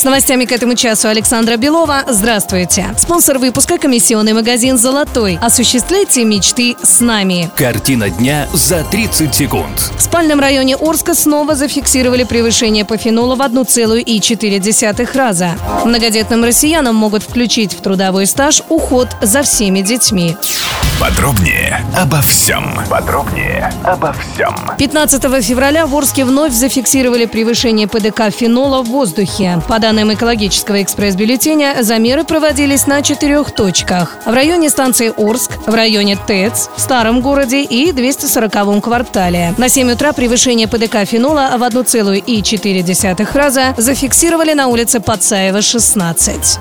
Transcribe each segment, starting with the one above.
С новостями к этому часу Александра Белова. Здравствуйте. Спонсор выпуска – комиссионный магазин «Золотой». Осуществляйте мечты с нами. Картина дня за 30 секунд. В спальном районе Орска снова зафиксировали превышение по фенола в 1,4 раза. Многодетным россиянам могут включить в трудовой стаж уход за всеми детьми. Подробнее обо всем. Подробнее обо всем. 15 февраля в Орске вновь зафиксировали превышение ПДК фенола в воздухе. По данным экологического экспресс-бюллетеня, замеры проводились на четырех точках. В районе станции Орск, в районе ТЭЦ, в Старом городе и 240-м квартале. На 7 утра превышение ПДК фенола в 1,4 раза зафиксировали на улице Пацаева, 16.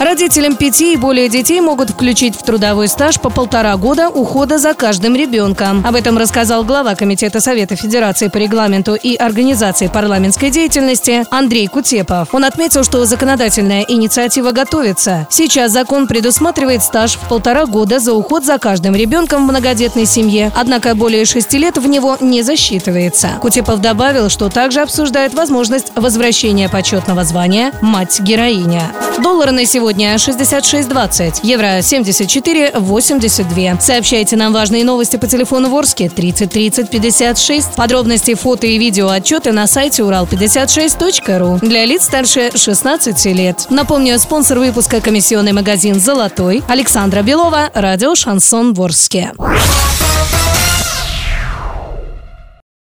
Родителям пяти и более детей могут включить в трудовой стаж по полтора года ухода за каждым ребенком. Об этом рассказал глава Комитета Совета Федерации по регламенту и организации парламентской деятельности Андрей Кутепов. Он отметил, что законодательная инициатива готовится. Сейчас закон предусматривает стаж в полтора года за уход за каждым ребенком в многодетной семье, однако более шести лет в него не засчитывается. Кутепов добавил, что также обсуждает возможность возвращения почетного звания «мать-героиня». Доллары на сегодня 66.20, евро 74.82. Сообщайте нам важные новости по телефону Ворске 30 30 56. Подробности, фото и видео отчеты на сайте урал56.ру для лиц старше 16 лет. Напомню, спонсор выпуска комиссионный магазин «Золотой» Александра Белова, радио «Шансон Ворске».